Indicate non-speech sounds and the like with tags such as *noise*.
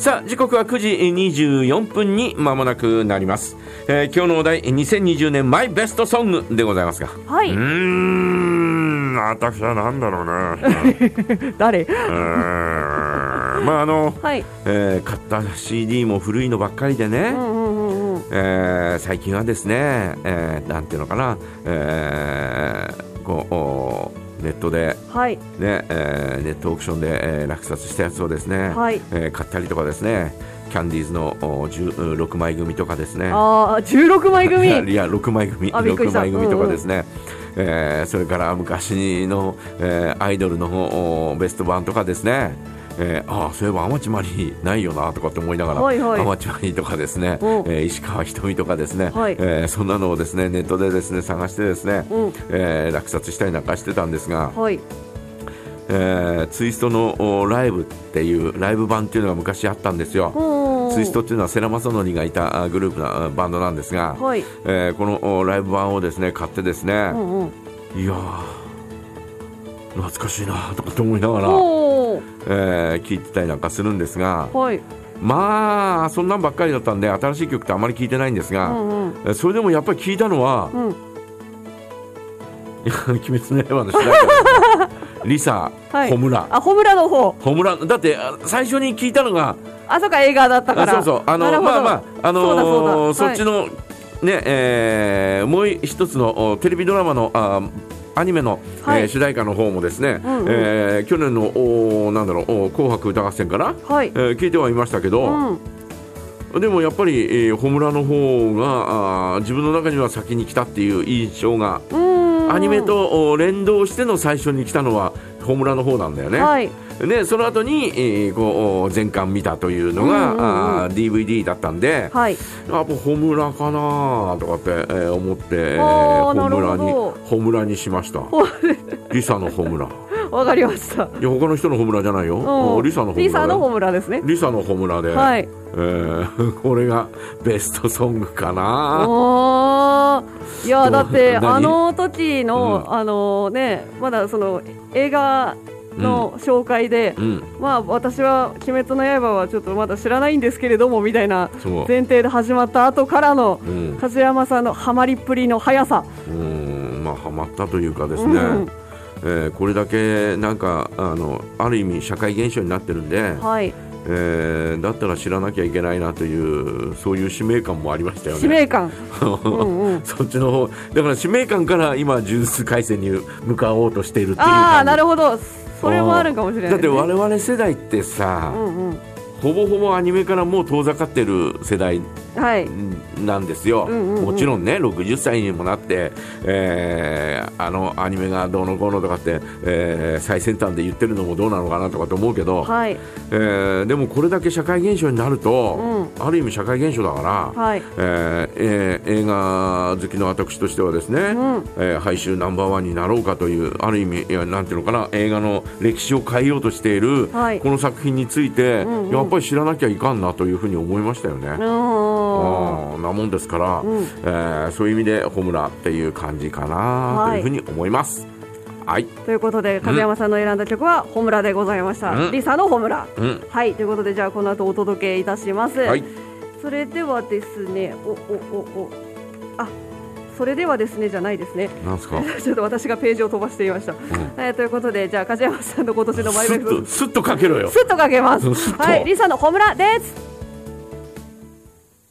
さあ時刻は9時24分に間もなくなります、えー今日のお題2020年マイベストソングでございますが。はい、うーん私は何だろうな *laughs* 誰？うーんまああの、はい。えー買った CD も古いのばっかりでね、うんえー最近はですね、えーなんていうのかな、えーこうおネットで、はい。ねえーネットオークションで、えー落札したやつをですね、はい。えー買ったりとかですねキャンディーズのお10 6枚組とかですね。ああ16枚組。*laughs* いやいや6枚組6あびっくりした。枚組とかですね、えーそれから昔の、えーアイドルのおベスト版とかですねえーああそういえば天地マリーないよなとかって思いながら、はいはい。天地マリーとかですね、う。んえー石川ひとみとかですね、はい。えーそんなのをですねネットでですね探してですね、うん。えー落札したりなんかしてたんですが、はい。えーツイストのおライブっていうライブ版っていうのが昔あったんですよ。うんツイストっていうのは世良正則がいたあグループなあバンドなんですが、はい。えーこのおライブ版をですね買ってですねう、んうん。いやー懐かしいなとかって思いながら、えー聞いてたりなんかするんですがはい。まあそんなんばっかりだったんで新しい曲ってあまり聞いてないんですが、うんうん。えーそれでもやっぱり聞いたのはうん「いや鬼滅の刃」の主題歌リサ、はい。ホムラ。あホムラの方。ホムラ。だってあ最初に聞いたのがあそうか映画だったから。あそうそう。あのまあまああのーそはい。っちの、ねえーもう一つのおテレビドラマのあアニメの、はい。えー主題歌の方もですね、うんうん。えー去年のおなんだろうお紅白歌合戦から、はい。えー聞いてはいましたけうど、ん。でもやっぱり、えー、ホムラの方があー自分の中には先に来たっていう印象がうんアニメとお連動しての最初に来たのはホムラの方なんだよね。はい。でその後に、えーこうお全巻見たというのが、うんうんうん。あー DVD だったんで、はい。あもうホムラかなとかって、えー思って、えーあーなるほど。ホムラにホムラにしました。リサのホムラ *laughs* わかりました。いや他の人のホムラじゃないよ、うん。リサのホムラリサのホムラですね。リサのホムラで、はい。えー *laughs* これがベストソングかな。おー。いやだって何？あの時の、うあのねまだその映画の紹介で、うん。まあ私は「鬼滅の刃」はちょっとまだ知らないんですけれどもみたいな前提で始まった後からのうん。梶山さんのハマりっぷりの速さ、うん。まあハマったというかですね、うんえーこれだけなんかあのある意味社会現象になってるんで、はい、えーだったら知らなきゃいけないなというそういう使命感もありましたよね。使命感、*laughs* うんうん、そっちの方だから使命感から今呪術廻戦に向かおうとしているっていうああなるほど。それもあるかもしれないだって我々世代ってさ、うんうん。ほぼほぼアニメからもう遠ざかってる世代はいなんですよ、もちろんね60歳にもなって、えーあのアニメがどうのこうのとかって、えー最先端で言ってるのもどうなのかなとかと思うけど、はい。えーでもこれだけ社会現象になると、うある意味社会現象だから、はい。えーえー映画好きの私としてはですね、うん。えー、配集ナンバーワンになろうかというある意味いやなんていうのかな映画の歴史を変えようとしている、はい。この作品について、うんうん。やっぱり知らなきゃいかんなというふうに思いましたよね。うんなもんですから、うんえーそういう意味でホムラっていう感じかなというふうに思います。はい、ということで梶山さんの選んだ曲は「ホムラ」でございました、うん。リサの「ホムラうん」はい。ということでじゃあこの後お届けいたします、はい。それではですねおおおお。あそれではですねじゃないですね。なんですか、*laughs* ちょっと私がページを飛ばしていました、うん。えーということでじゃあ梶山さんの今年のマイスベストッとスッとかけろよ。スッとかけます。はい。リサの「ホムラ」です